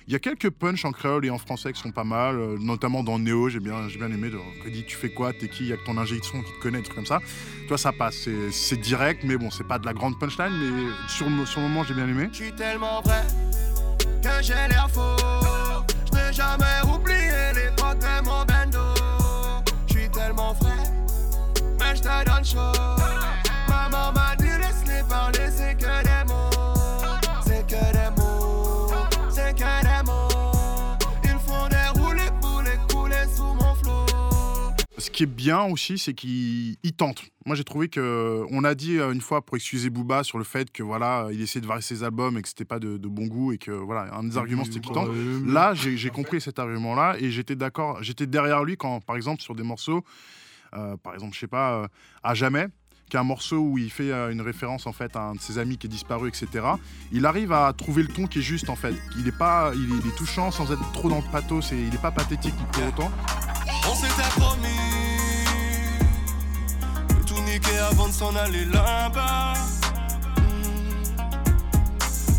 Il y a quelques punchs en créole et en français qui sont pas mal, notamment dans Néo, j'ai bien, j'ai bien aimé. De, il dit tu fais quoi, t'es qui, il y a que ton ingé de son qui te connaît, des comme ça. Toi ça passe, c'est- direct, mais bon c'est pas de la grande punchline, mais sur le, moment j'ai bien aimé. Je suis tellement vrai que j'ai l'air faux. Je jamais te donne chaud. Maman m'a dit laisse-les parler, c'est que des mots. C'est que des mots, c'est que des mots. Ils font des roulés pour les couler sous mon flot. ce qui est bien aussi, c'est qu'il il tente. Moi, j'ai trouvé que on a dit euh, une fois pour excuser Booba sur le fait que voilà, il essayait de varier ses albums et que c'était pas de, de bon goût et que voilà, un des arguments c'était qu'il tente. Là, j'ai compris cet argument-là et j'étais d'accord, j'étais derrière lui quand, par exemple, sur des morceaux, euh, par exemple, je sais pas, euh, à jamais qui est un morceau où il fait euh, une référence en fait à un de ses amis qui est disparu, etc. Il arrive à trouver le ton qui est juste en fait. Il est pas, il est, il est touchant sans être trop dans le pathos et il est pas pathétique pour autant. On s'était promis de tout niquer avant de s'en aller là-bas.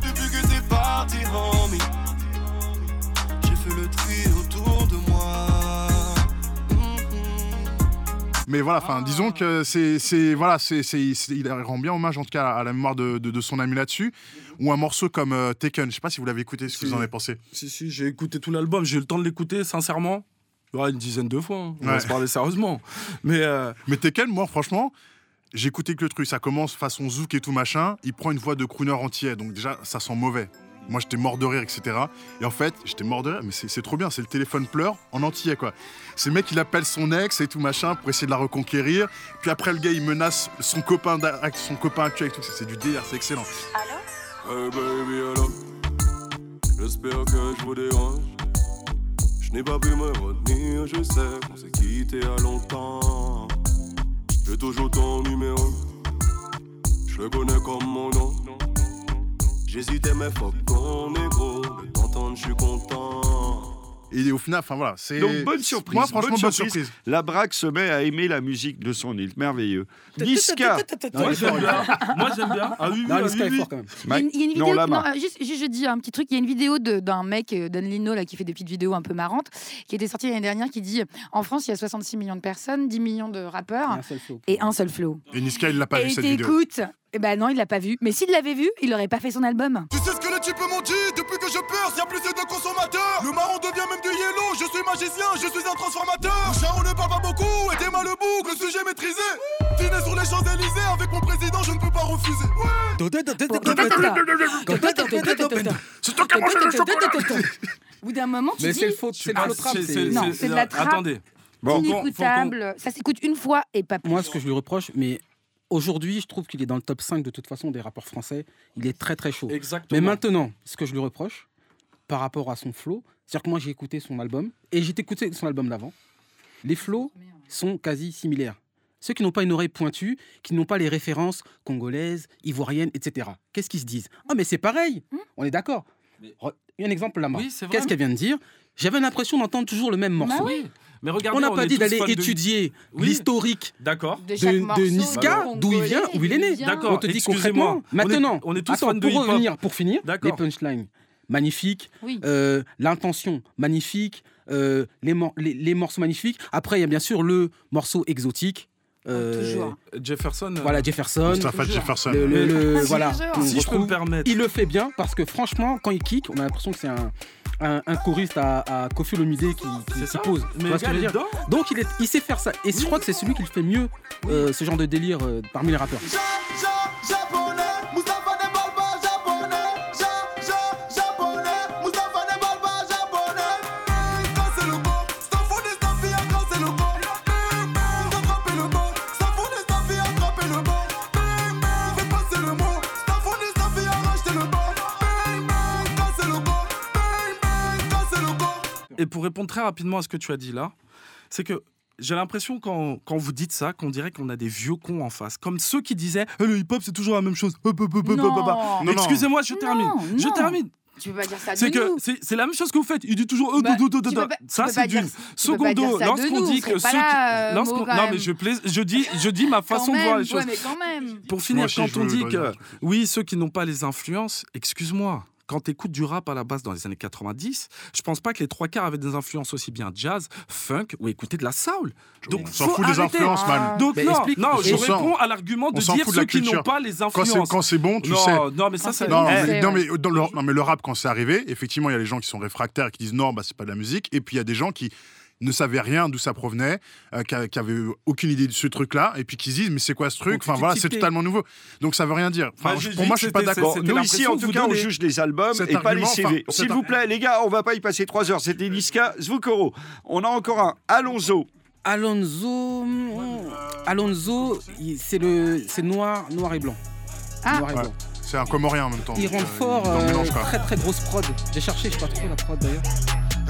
Depuis que t'es parti, homie, j'ai fait le tri Mais voilà, enfin, disons que c'est, voilà, c'est, il rend bien hommage en tout cas à la mémoire de, de- de son ami là-dessus. Ou un morceau comme euh, Taken, je sais pas si vous l'avez écouté, ce que vous en avez pensé. Si, si, j'ai écouté tout l'album, j'ai eu le temps de l'écouter, sincèrement. Ouais, une dizaine de fois, hein. on va se parler sérieusement. Mais, euh, Mais Taken, moi, franchement, j'ai écouté que le truc. Ça commence façon zouk et tout machin. Il prend une voix de crooner entier, donc déjà, ça sent mauvais. Moi, j'étais mort de rire, etc. Et en fait, j'étais mort de rire, mais c'est c'est trop bien. C'est le téléphone pleure en entier, quoi. C'est le mec, il appelle son ex et tout machin pour essayer de la reconquérir. Puis après, le gars, il menace son copain, son copain actuel et tout. C'est c'est du délire, c'est excellent. Hey baby, hello. J'espère que je vous dérange. Je n'ai pas pu me retenir, je sais qu'on s'est quitté à longtemps. J'ai toujours ton numéro. Je le connais comme mon nom. J'hésitais, mais fuck ton ego. De t'entendre, je suis content. Et au final, enfin voilà, c'est. Donc bonne surprise. Moi, franchement, bonne surprise. La Braque se met à aimer la musique de son île. Merveilleux. Niska. moi j'aime bien. Moi j'aime bien. Ah oui, oui, Non, ah Niska oui, est oui. fort quand même. Il y a une, il y a une Non, vidéo, Lama. non, euh, juste, juste, je dis un petit truc. Il y a une vidéo de- d'un mec, euh, Dan Lino, là, qui fait des petites vidéos un peu marrantes, qui était sortie l'année dernière, qui dit en France, il y a 66 millions de personnes, 10 millions de rappeurs Un seul flow. et un seul flow. Et Niska, il l'a pas et vu cette vidéo. t'écoutes, eh ben non, il l'a pas vu. Mais s'il l'avait vu, il aurait pas fait son album. Tu sais ce que m'ont dit depuis que je perce, y'a plus de consommateurs. Le marron devient même du yellow, je suis magicien, je suis un transformateur. Le chat, on ne parle pas beaucoup, aidez-moi le bouc, le sujet maîtrisé. Dîner sur les Champs-Élysées, avec mon président, je ne peux pas refuser. C'est toi qui as mangé le chocolat Au bout d'un moment, tu Mais dis, c'est le faux, c'est Ah, le trap. c'est- c'est- c'est- Non, c'est- de la trappe. Attendez. Bon, inécoutable. Ça s'écoute une fois et pas plus. Moi, ce que je lui reproche, mais aujourd'hui, je trouve qu'il est dans le top 5 de toute façon des rappeurs français. Il est très très chaud. Exactement. Mais maintenant, ce que je lui reproche par rapport à son flow, c'est-à-dire que moi j'ai écouté son album et j'ai écouté son album d'avant. Les flows sont quasi similaires. Ceux qui n'ont pas une oreille pointue, qui n'ont pas les références congolaises, ivoiriennes, etc. Qu'est-ce qu'ils se disent? Ah, mais c'est pareil On est d'accord. Un exemple là Oui, c'est vrai. Qu'est-ce qu'elle vient de dire? J'avais l'impression d'entendre toujours le même morceau. Bah oui. Mais regardez, On n'a pas dit d'aller de- étudier Oui. l'historique D'accord. De Niska, d'où il vient, où il est né. D'accord. On te dit concrètement. Maintenant, on est, on est tous attends, fans pour revenir, pour finir, les punchlines magnifiques, Oui. euh, l'intention magnifique, euh, les, mor- les, les morceaux magnifiques. Après, il y a bien sûr le morceau exotique. euh, toujours. Jefferson. euh, Voilà, Jefferson. Jefferson. Le, le- le- Si, voilà, Si je peux me permettre. Il le fait bien parce que franchement, quand il kick, on a l'impression que c'est un, un, un choriste à, à Kofi Olomide qui, qui, qui pose. Tu Mais vois le ce que je gars veux est dire dedans. Donc il, est, il sait faire ça. Et je crois que c'est celui qui le fait mieux, euh, ce genre de délire euh, parmi les rappeurs. Et pour répondre très rapidement à ce que tu as dit là, c'est que j'ai l'impression quand, quand vous dites ça, qu'on dirait qu'on a des vieux cons en face. Comme ceux qui disaient Eh, le hip-hop, c'est toujours la même chose. Excusez-moi, je termine. Non, Je non. termine. Tu peux pas dire ça de C'est que c'est la même chose que vous faites. Il dit toujours. Bah, oh, do, do, do, do. pas- Ça, c'est d'une. Secondo, lorsqu'on dit que ceux qui. là, euh, Non, mais je, plais... je, dis, je dis ma façon Quand de voir même, les choses. Ouais, mais quand même. Pour finir, Moi aussi, quand on dit que oui, ceux qui n'ont pas les influences, excuse-moi. Quand tu écoutes du rap à la base dans les années 90, je pense pas que les trois quarts avaient des influences aussi bien jazz, funk ou écouter de la soul. Donc On s'en fout des influences, man. Donc Mais non, explique. non, je réponds à l'argument de dire de ceux qui n'ont pas les influences. quand c'est bon, tu non, sais. non, mais ça c'est Non, Eh, mais, non, le, non, mais le rap, quand c'est arrivé, effectivement, il y a les gens qui sont réfractaires et qui disent non, bah, c'est pas de la musique. Et puis il y a des gens qui ne savaient rien d'où ça provenait, euh, qui, a- qui avaient aucune idée de ce truc-là, et puis qui se disent mais c'est quoi ce truc? Enfin voilà, c'est totalement nouveau. Donc ça veut rien dire. Enfin, Bah, pour moi, je suis pas d'accord. Nous, ici, en tout cas, on juge les albums et pas les CV. S'il vous plaît, les gars, on va pas y passer trois heures. C'était Niska Zvukoro. On a encore un Alonso. Alonso, Alonso, il- c'est le, c'est noir, noir et blanc. Ah. Noir et Ouais. blanc. C'est un comorien en même temps. Il rend euh, fort, euh, très très grosse prod. J'ai cherché, je sais pas trop la prod d'ailleurs.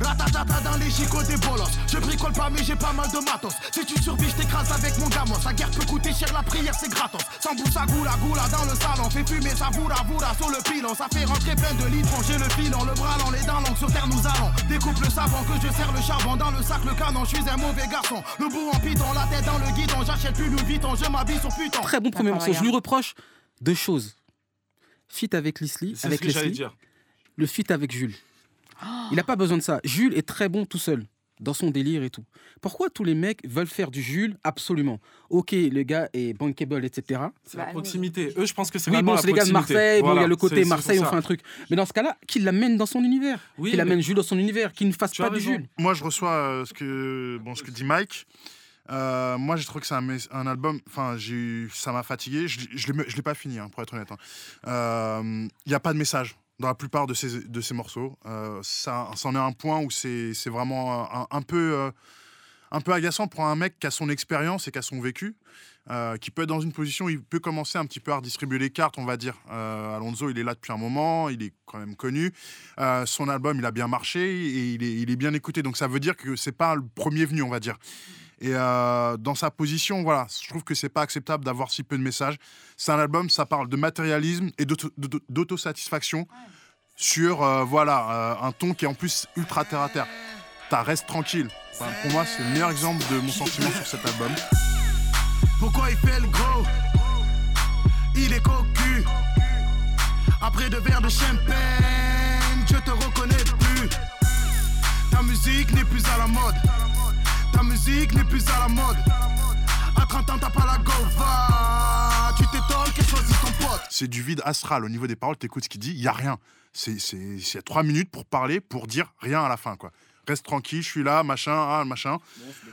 Ratatata dans les gigots des bolos. Je bricole pas, mais j'ai pas mal de matos. Si tu survis, je t'écrase avec mon gamos. La guerre peut coûter cher, la prière c'est gratos. Sans boussa goula goula dans le salon. Fais fumer sa voura voura sur le pilon. Ça fait rentrer plein de litres. J'ai le filon, le bras long, les dents longues. Sur terre nous allons. Découpe le savon que je sers le charbon. Dans le sac, le canon. Je suis un mauvais garçon. Le bout en piton, la tête dans le guidon. J'achète plus Louis Vuitton. Je m'habille sur putain. Très bon premier morceau. Je lui reproche deux choses. Fit avec Leslie, C'est ce avec que j'allais Leslie, dire. le fit avec Jules. Il n'a pas besoin de ça. Jules est très bon tout seul, dans son délire et tout. Pourquoi tous les mecs veulent faire du Jules Absolument? Ok, le gars est bankable, etc. C'est la Bah, proximité. Eux, je pense que c'est Oui, vraiment bon, c'est les gars de. Marseille, bon, il y a le côté Marseille, on fait un truc. Mais dans ce cas-là, qu'il l'amène dans son univers. Oui, qu'il mais- amène Jules dans son univers, qu'il ne fasse Tu pas as du raison. Jules. Moi, je reçois euh, ce, que, bon, ce que dit Mike. Euh, moi, j'ai trouvé que c'est un, un album. Enfin, j'ai- ça m'a fatigué. Je ne l'ai pas fini, hein, pour être honnête. Il n'y a pas de message dans la plupart de ces, de ces morceaux. Euh, ça, c'en est un point où c'est vraiment un, peu, euh, un peu agaçant pour un mec qui a son expérience et qui a son vécu. euh, qui peut être dans une position, où il peut commencer un petit peu à redistribuer les cartes, on va dire. Alonso, il est là depuis un moment, il est quand même connu. Son album, il a bien marché et il est, il est bien écouté. Donc ça veut dire que c'est pas le premier venu, on va dire. Et euh, dans sa position, voilà, je trouve que c'est pas acceptable d'avoir si peu de messages. C'est un album, ça parle de matérialisme et d'auto- d'auto- d'autosatisfaction sur euh, voilà euh, un ton qui est en plus ultra terre à terre. T'as reste tranquille. Enfin, pour moi, c'est le meilleur exemple de mon sentiment sur cet album. Pourquoi il fait le gros? Il est cocu. Après deux verres de champagne, je te reconnais plus. Ta musique n'est plus à la mode. Ta musique n'est plus à la mode. À 30 ans, t'as pas la gova. Tu t'étonnes qu'elle choisit ton pote. C'est du vide astral au niveau des paroles. T'écoutes ce qu'il dit, y a rien. C'est c'est il y a trois minutes pour parler, pour dire rien à la fin, quoi. Reste tranquille, je suis là, machin, ah, machin.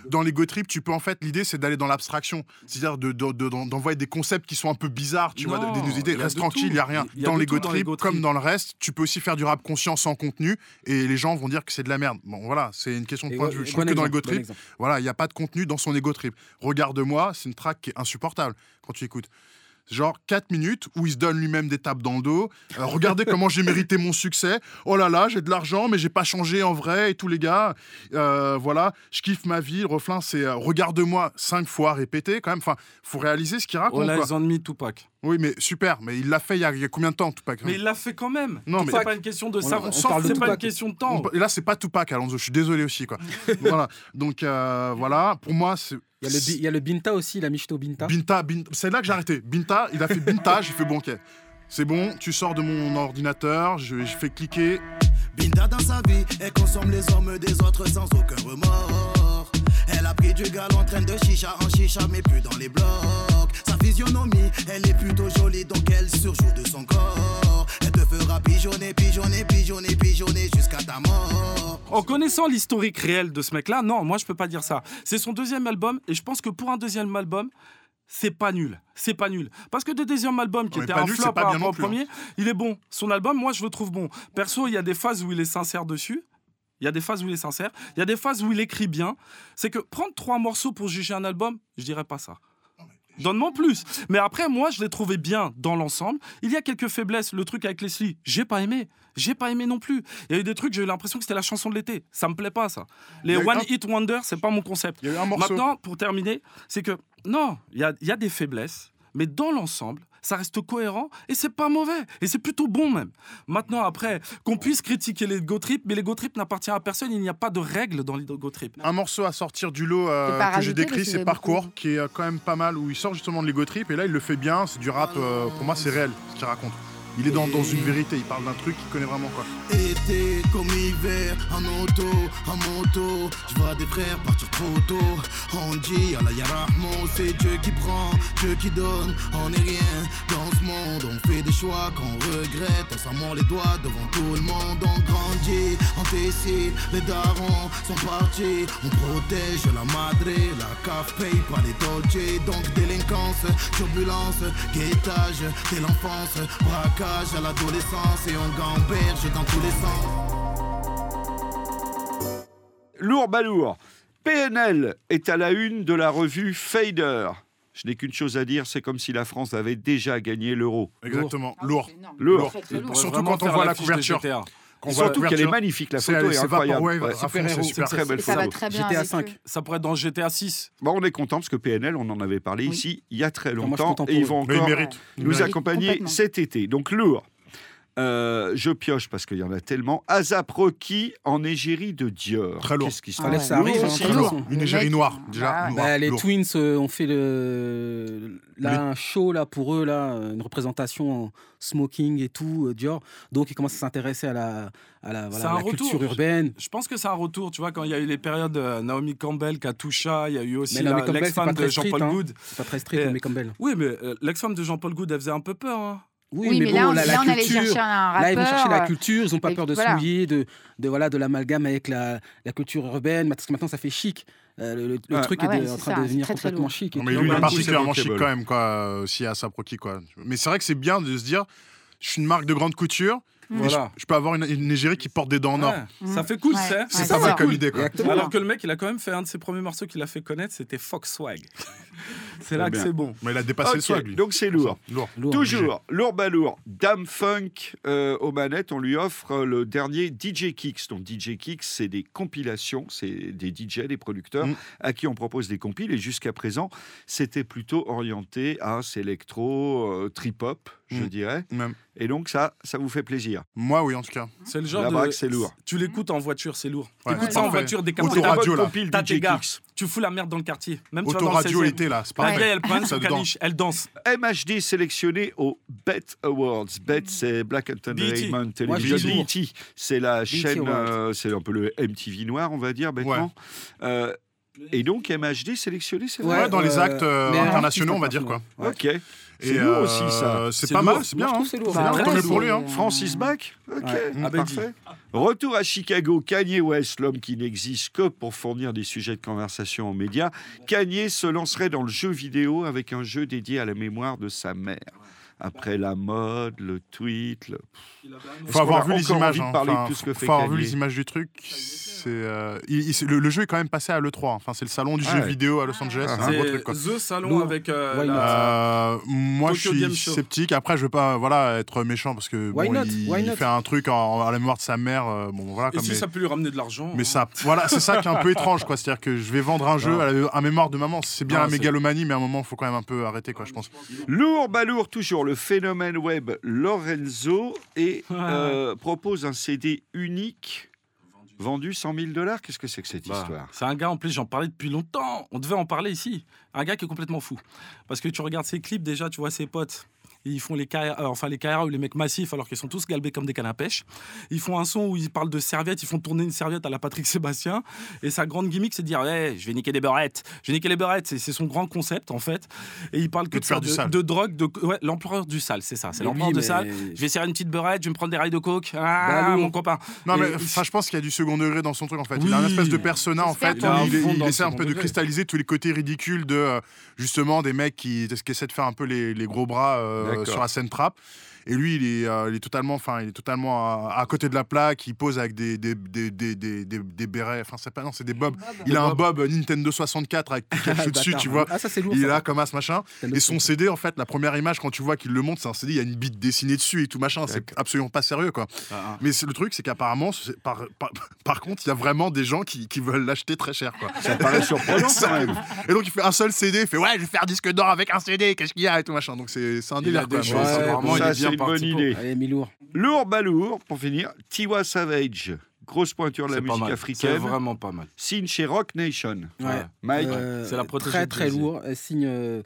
Dans les go trip, tu peux en fait, l'idée c'est d'aller dans l'abstraction, c'est-à-dire de- de- de- d'en- d'envoyer des concepts qui sont un peu bizarres, tu vois, Non, des, des idées. Reste tranquille, il y a rien. Il y a dans de les tout go dans les trip, comme dans le reste, tu peux aussi faire du rap conscient sans contenu, et les gens vont dire que c'est de la merde. Bon, voilà, c'est une question de point de vue. Je trouve que dans les exemple, go bon trip, voilà, il n'y a pas de contenu dans son ego trip. Regarde-moi, c'est une track qui est insupportable quand tu écoutes. Genre 4 minutes où il se donne lui-même des tapes dans le dos. Euh, regardez comment j'ai mérité mon succès. Oh là là, j'ai de l'argent, mais j'ai pas changé en vrai et tous les gars. Euh, voilà, je kiffe ma vie. Le refrain, c'est euh, regarde-moi cinq fois répété quand même. Enfin, faut réaliser ce qu'il raconte. All quoi. Eyes on Me, Tupac. Oui, mais super. Mais il l'a fait il y, a, il y a combien de temps, Tupac? Mais il l'a fait quand même. Non, mais- c'est pas une question de ça. on C'est pas une question de temps. On- Et là, c'est pas Tupac, Alonso. Je suis désolé aussi, quoi. voilà. Donc euh, voilà, pour moi, c'est. Il y, a le, Bi- il y a le Binta aussi, il a Michto Binta. Binta, Bin- c'est là que j'ai arrêté. Binta, il a fait Binta, j'ai fait bon, ok. C'est bon, tu sors de mon ordinateur, je, je fais cliquer. Binda dans sa vie, elle consomme les hommes des autres sans aucun remords. Elle a pris du gal en train de chicha en chicha, mais plus dans les blocs. Sa physionomie, elle est plutôt jolie, donc elle surjoue de son corps. Elle te fera pigeonner, pigeonner, pigeonner, pigeonner jusqu'à ta mort. En connaissant l'historique réel de ce mec-là, non, moi je peux pas dire ça. C'est son deuxième album et je pense que pour un deuxième album, c'est pas nul. C'est pas nul. Parce que le deuxième album qui Non, était un nul, flop par bien rapport au plus, hein. premier, il est bon. Son album, moi je le trouve bon. Perso, il y a des phases où il est sincère dessus. Il y a des phases où il est sincère. Il y a des phases où il écrit bien. C'est que prendre trois morceaux pour juger un album, je dirais pas ça. Donne-moi plus. Mais après, moi, je l'ai trouvé bien dans l'ensemble. Il y a quelques faiblesses. Le truc avec Leslie, j'ai pas aimé. J'ai pas aimé non plus. Il y a eu des trucs, j'ai eu l'impression que c'était la chanson de l'été. Ça me plaît pas, ça. Les One un- Hit Wonder, c'est pas mon concept. Il y a eu un morceau. Maintenant, pour terminer, c'est que non, il y a, y a des faiblesses, mais dans l'ensemble, ça reste cohérent et c'est pas mauvais. Et c'est plutôt bon même. Maintenant, après, qu'on puisse critiquer les go trip, mais les go trip n'appartient à personne. Il n'y a pas de règles dans les go trip. Un morceau à sortir du lot euh, que j'ai décrit, c'est Parcours, beaucoup- qui est euh, quand même pas mal, où il sort justement de l'ego trip, et là il le fait bien, c'est du rap, euh, pour moi c'est réel ce qu'il raconte. Il est dans, dans une vérité, il parle d'un truc qu'il connaît vraiment quoi. Été comme hiver, en auto, en moto. Je vois des frères partir trop tôt. On dit Allah ya Rahman, c'est Dieu qui prend, Dieu qui donne. On est rien dans ce monde. On fait des choix qu'on regrette. On s'en mord les doigts devant tout le monde. On grandit, on décide. Les darons sont partis. On protège la madre. La CAF paye pas les dodgers. Donc délinquance, turbulence, guettage dès l'enfance. Braquage à l'adolescence. Et on gamberge dans tous les sens. Lourd balourd. PNL est à la une de la revue Fader. Je n'ai qu'une chose à dire, c'est comme si la France avait déjà gagné l'euro. Exactement. Lourd. Lourd. Lourd. Surtout quand on voit la couverture. GTA. Quand on voit la Surtout qu'elle est magnifique, la photo est c'est incroyable. Ouais, super c'est super très belle Et ça va photo. très bien. GTA avec 5. eux. Ça pourrait être dans GTA 6. Bon, on est content parce que PNL, on en avait parlé Oui. ici il y a très longtemps et ils vont encore nous mérite. accompagner cet été. Donc lourd. Euh, je pioche parce qu'il y en a tellement. Azap Rocky en égérie de Dior. Très lourd. Qu'est-ce qui se Ah Fallait ouais. que ça arrive, Lourd hein, lourd. Une égérie noire, déjà. noire, Bah, les lourd. Twins euh, ont fait le, là, Les- un show là, pour eux, là, une représentation en smoking et tout, euh, Dior. Donc ils commencent à s'intéresser à la, à la, voilà, la culture retour. urbaine. Je pense que c'est un retour. Tu vois, quand il y a eu les périodes de Naomi Campbell, Katusha, il y a eu aussi Naomi l'ex-femme de Jean-Paul hein. Good. C'est pas très strict, Et- mais Campbell. Oui, mais euh, l'ex-femme de Jean-Paul Good, elle faisait un peu peur. hein. Oui, mais, là, on, la, la là, on allait culture, chercher un rappeur. Là, ils vont chercher la euh, culture, ils n'ont pas peur de voilà. se souiller, de, de, voilà, de l'amalgame avec la, la culture urbaine, parce que maintenant ça fait chic. Euh, le le- le Ouais. truc Ah est de- en train ça, de devenir très, complètement chic. Non, mais lui, il est bah, particulièrement chic quand même, quoi, euh, aussi à sa proqui, quoi. Mais c'est vrai que c'est bien de se dire, je suis une marque de grande couture, je, Voilà. je peux avoir une, une égérie qui porte des dents en or. Ouais, Ça fait cool, Ouais. c'est. C'est pas mal comme idée, quoi. Alors que le mec, il a quand même fait un de ses premiers morceaux qu'il a fait connaître, c'était Fox Swag. c'est là que c'est bon. Mais il a dépassé le swag, lui. Donc c'est lourd. Lourd. Lourd. Toujours, lourd balourd, Dame Funk euh, aux manettes, on lui offre euh, le dernier DJ Kicks. Donc DJ Kicks, c'est des compilations, c'est des DJ, des producteurs Mm. à qui on propose des compiles. Et jusqu'à présent, c'était plutôt orienté à électro, euh, trip-hop, je Mm. dirais. Même. Et donc ça, ça vous fait plaisir. Moi, oui, en tout cas. C'est le genre La de. braque, c'est lourd. Tu l'écoutes en voiture, c'est lourd. Ouais, T'écoutes ça en voiture, des bonne là. compile T'as tes gars. Tu fous la merde dans le quartier. Même tu vas dans le Autoradio 16e. l'été, là, c'est pareil. elle Ça son caniche, elle danse. MHD sélectionné aux BET Awards. BET, c'est Black Entertainment BET. Television. BET, c'est la chaîne, euh, c'est un peu le MTV noir, on va dire, bêtement. Euh, et donc MHD sélectionné, c'est vrai Ouais, dans les euh, actes euh, internationaux, on va dire, quoi. internationaux. Ok. C'est lourd euh, aussi, ça. C'est pas lourd. mal, c'est bien. hein. c'est lourd. Bah, vrai, pour lui, hein. Francis Bach Ok, Ouais. Ah ben, parfait. Retour à Chicago, Kanye West, l'homme qui n'existe que pour fournir des sujets de conversation aux médias. Kanye se lancerait dans le jeu vidéo avec un jeu dédié à la mémoire de sa mère. Après la mode, le tweet, le... Est-ce Faut avoir vu les images. hein. parler que faut avoir vu les images du truc. C'est euh, il- il- le, le jeu est quand même passé à l'E3. Enfin, c'est le salon du Ah jeu ouais. vidéo à Los Angeles. Ah, c'est un gros C'est truc, quoi. The Salon avec euh, la- Euh, moi, Tokyo je suis sceptique. Après, je veux pas, voilà, être méchant parce que Why bon, not? il, il fait un truc en, à la mémoire de sa mère. euh, bon, voilà. Et Comme si mais, ça peut lui ramener de l'argent. mais hein. ça, voilà, c'est ça qui est un peu étrange, quoi. C'est-à-dire que je vais vendre un jeu Non. à la à mémoire de maman. C'est bien Non, la mégalomanie, mais à un moment, il faut quand même un peu arrêter, quoi. Je pense. Lourd, balourd, toujours le phénomène web Lorenzo et euh, propose un CD unique vendu 100 000 dollars. Qu'est-ce que c'est que cette Bah, histoire? C'est un gars, en plus, j'en parlais depuis longtemps. On devait en parler ici. Un gars qui est complètement fou. Parce que tu regardes ses clips, déjà, tu vois ses potes. Ils font les KR, euh, enfin les KRA ou les mecs massifs alors qu'ils sont tous galbés comme des cannes à pêche. Ils font un son où ils parlent de serviettes, ils font tourner une serviette à la Patrick Sébastien. Et sa grande gimmick, c'est de dire ouais, je vais niquer des beurrettes. Je vais niquer les beurrettes. C'est- C'est son grand concept en fait. Et il parle que de de, faire ça, du de, sale. de drogue, de ouais, l'empereur du sale, c'est ça. C'est l'empereur oui, sale. Je vais serrer une petite beurrette, je vais me prendre des rails de coke. Ah, Bah, mon copain. Non, mais Et- enfin, je pense qu'il y a du second degré dans son truc en fait. Il a un Oui. espèce de persona en fait. Il essaie un peu de cristalliser tous les côtés ridicules de euh, justement des mecs qui, qui essaient de faire un peu les, les gros bras euh. Sur la scène trap. Et lui, il est, euh, il est totalement, enfin, il est totalement à, à côté de la plaque. Il pose avec des des des des des, des- bérets. Enfin, c'est pas non, c'est des bobs. Il a un bob Nintendo 64 avec Pikachu dessus, tu vois. Ah, ça, c'est lourd. Il est là comme as machin. Et son CD, en fait, la première image, quand tu vois qu'il le monte, c'est un CD, il y a une bite dessinée dessus et tout machin. C'est absolument pas sérieux, quoi. Ah, Mais c'est- le truc, c'est qu'apparemment, par, par, par contre, il y a vraiment des gens qui, qui veulent l'acheter très cher, quoi. Ça paraît surprenant. Et donc, il fait un seul CD, il fait ouais, je vais faire disque d'or avec un CD, qu'est-ce qu'il y a et tout machin. Donc, c'est un Il délire, a des Mais choses, il est bien une bonne idée. Allez. Lourd, balourd, pour finir, Tiwa Savage, grosse pointure de la musique mal. C'est africaine, vraiment pas mal. signe chez Rock Nation. Ouais. Mike, Euh, c'est la protégée Très, très lourd. Elle signe euh,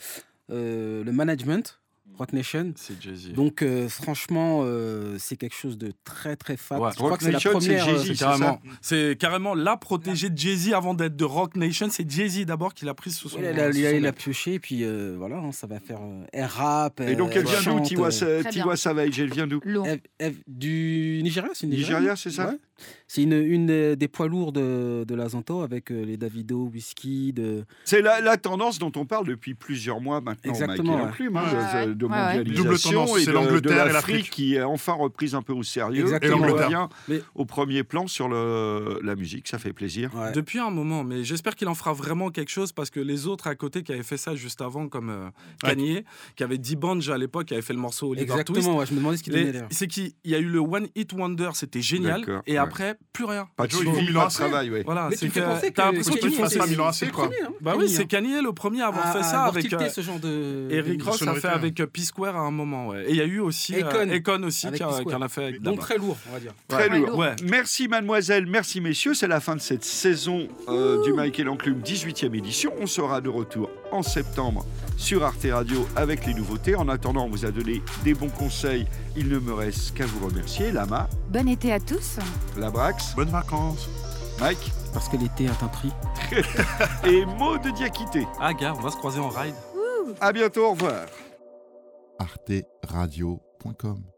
euh, le management, Rock Nation. C'est Jay-Z. Donc, euh, franchement, euh, c'est quelque chose de très, très fat. Ouais. Je crois Rock que c'est la Nation, c'est. Jay-Z, euh, c'est C'est carrément, c'est carrément la protégée de Jay-Z avant d'être de Rock Nation. C'est Jay-Z d'abord qui l'a prise sous son. Ouais, il a, sous il a- son il a aile. pioché, et puis euh, voilà, hein, ça va faire euh, air rap. Et donc, elle vient d'où, Tiwa. Savage Elle vient d'où elle- elle- du Nigeria, c'est Nigeria, c'est ça Ouais. C'est une, une des, des poids lourds de, de la Zanto avec euh, les Davido, Whisky, de. C'est la, la tendance dont on parle depuis plusieurs mois maintenant, Exactement, ouais. Enclume, hein, Ouais, de, ouais. de Ouais, ouais. mondialisation Double tendance, et c'est de, l'Angleterre de et l'Afrique qui est enfin reprise un peu au sérieux Exactement, et on revient Mais- au premier plan sur le, la musique, ça fait plaisir. Depuis un moment, mais j'espère qu'il en fera vraiment quelque chose parce que les autres à côté qui avaient fait ça juste avant, comme euh, Kanye, qui avait D-Bunge à l'époque, qui avait fait le morceau Oliver Exactement, Twist, ouais, je me demandais ce qu'il donnait d'ailleurs. C'est qu'il y a eu le One Hit Wonder, c'était génial, D'accord, et ouais. Après, plus rien. Pas suivi, il faut pas Milan de AC. travail, ouais. Voilà, Mais c'est tu que penser t'as que- l'impression que qu'il Kanye, faut- c'est- fasse Milan AC, quoi. premier, hein, Bah oui, c'est hein. Kanye le premier à avoir À- fait ça avec. tilté euh, ce genre de. De Ross a fait avec euh, P-Square à un moment, ouais. Et il y a eu aussi Akon. euh, aussi qui, en a fait avec Donc très lourd, on va dire. Très lourd. Ouais. Merci mademoiselle, merci messieurs. C'est la fin de cette saison du Michael Enclume 18e édition. On sera de retour en septembre sur Arte Radio avec les nouveautés. En attendant, on vous a donné des bons conseils. Il ne me reste qu'à vous remercier. Lama, Bon été à tous. Labrax, Bonnes vacances. Mike Parce que l'été est un prix. et Maud de Diakité. Ah, gars, on va se croiser en ride. À bientôt, au revoir. arteradio.com